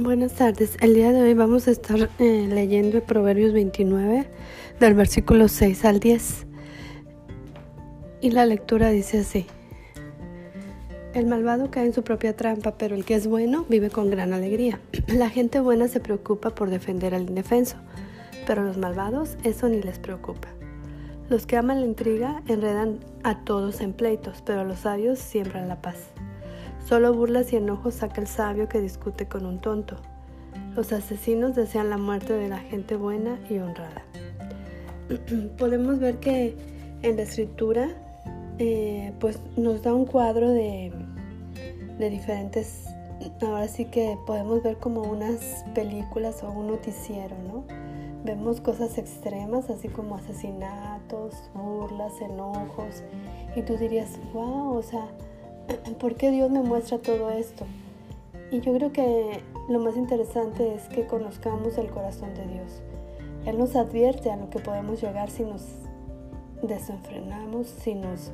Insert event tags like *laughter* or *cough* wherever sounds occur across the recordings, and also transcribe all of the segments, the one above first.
Buenas tardes. El día de hoy vamos a estar eh, leyendo Proverbios 29 del versículo 6 al 10. Y la lectura dice así. El malvado cae en su propia trampa, pero el que es bueno vive con gran alegría. *clears throat* La gente buena se preocupa por defender al indefenso, pero los malvados eso ni les preocupa. Los que aman la intriga enredan a todos en pleitos, pero los sabios siembran la paz. Solo burlas y enojos saca el sabio que discute con un tonto. Los asesinos desean la muerte de la gente buena y honrada. *clears throat* Podemos ver que en la escritura eh, pues nos da un cuadro de, de diferentes, ahora sí que podemos ver como unas películas o un noticiero, ¿no? Vemos cosas extremas, así como asesinatos, burlas, enojos, y tú dirías, wow, o sea, ¿por qué Dios me muestra todo esto? Y yo creo que lo más interesante es que conozcamos el corazón de Dios. Él nos advierte a lo que podemos llegar si nos desenfrenamos, si nos,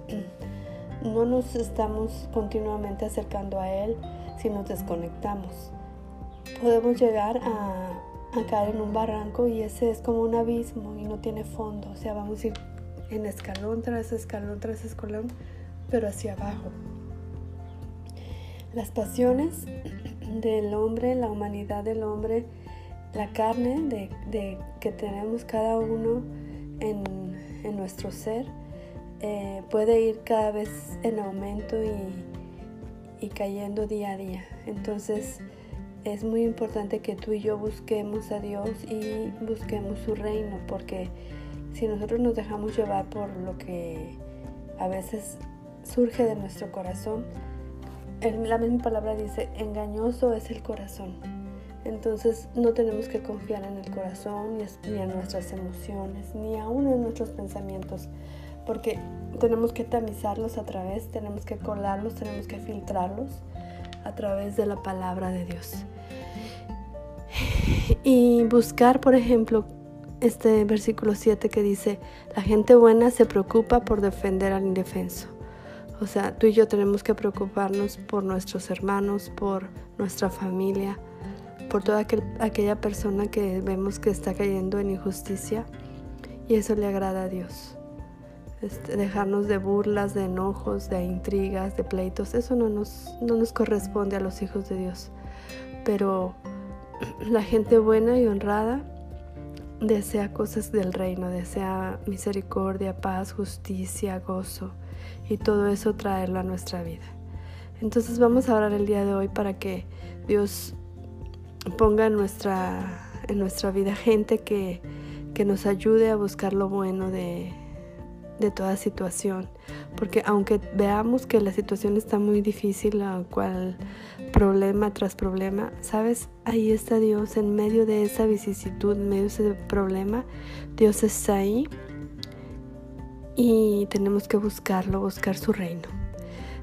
*clears throat* no nos estamos continuamente acercando a Él, si nos desconectamos. Podemos llegar a, a caer en un barranco y ese es como un abismo y no tiene fondo. O sea, vamos a ir en escalón tras escalón tras escalón, pero hacia abajo. Las pasiones del hombre, la humanidad del hombre, la carne de, que tenemos cada uno en, nuestro ser, eh, puede ir cada vez en aumento y, y cayendo día a día. Entonces es muy importante que tú y yo busquemos a Dios y busquemos su reino, porque si nosotros nos dejamos llevar por lo que a veces surge de nuestro corazón, la misma palabra dice, engañoso es el corazón. Entonces no tenemos que confiar en el corazón, ni en nuestras emociones, ni aún en nuestros pensamientos, porque tenemos que tamizarlos a través, tenemos que colarlos, tenemos que filtrarlos a través de la palabra de Dios. *sighs* Y buscar, por ejemplo, este versículo 7 que dice, la gente buena se preocupa por defender al indefenso. O sea, tú y yo tenemos que preocuparnos por nuestros hermanos, por nuestra familia, por toda aquella persona que vemos que está cayendo en injusticia. Y eso le agrada a Dios. Este, dejarnos de burlas, de enojos, de intrigas, de pleitos, eso no nos, no nos corresponde a los hijos de Dios. Pero la gente buena y honrada desea cosas del reino, desea misericordia, paz, justicia, gozo y todo eso traerlo a nuestra vida. Entonces vamos a orar el día de hoy para que Dios ponga en nuestra, en nuestra vida gente que, que nos ayude a buscar lo bueno de, de toda situación. Porque aunque veamos que la situación está muy difícil, la cual problema tras problema, ¿sabes? Ahí está Dios en medio de esa vicisitud, en medio de ese problema. Dios está ahí y tenemos que buscarlo, buscar su reino.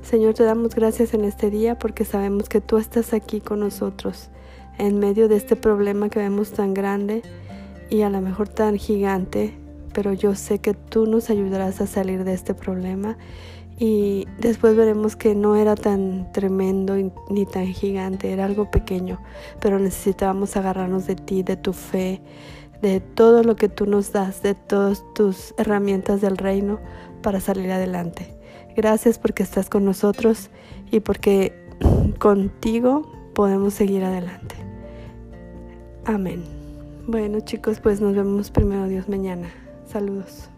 Señor, te damos gracias en este día porque sabemos que tú estás aquí con nosotros en medio de este problema que vemos tan grande y a lo mejor tan gigante, pero yo sé que tú nos ayudarás a salir de este problema y después veremos que no era tan tremendo ni tan gigante, era algo pequeño, pero necesitábamos agarrarnos de ti, de tu fe, de todo lo que tú nos das, de todas tus herramientas del reino para salir adelante. Gracias porque estás con nosotros y porque contigo podemos seguir adelante. Amén. Bueno chicos, pues nos vemos primero Dios mañana. Saludos.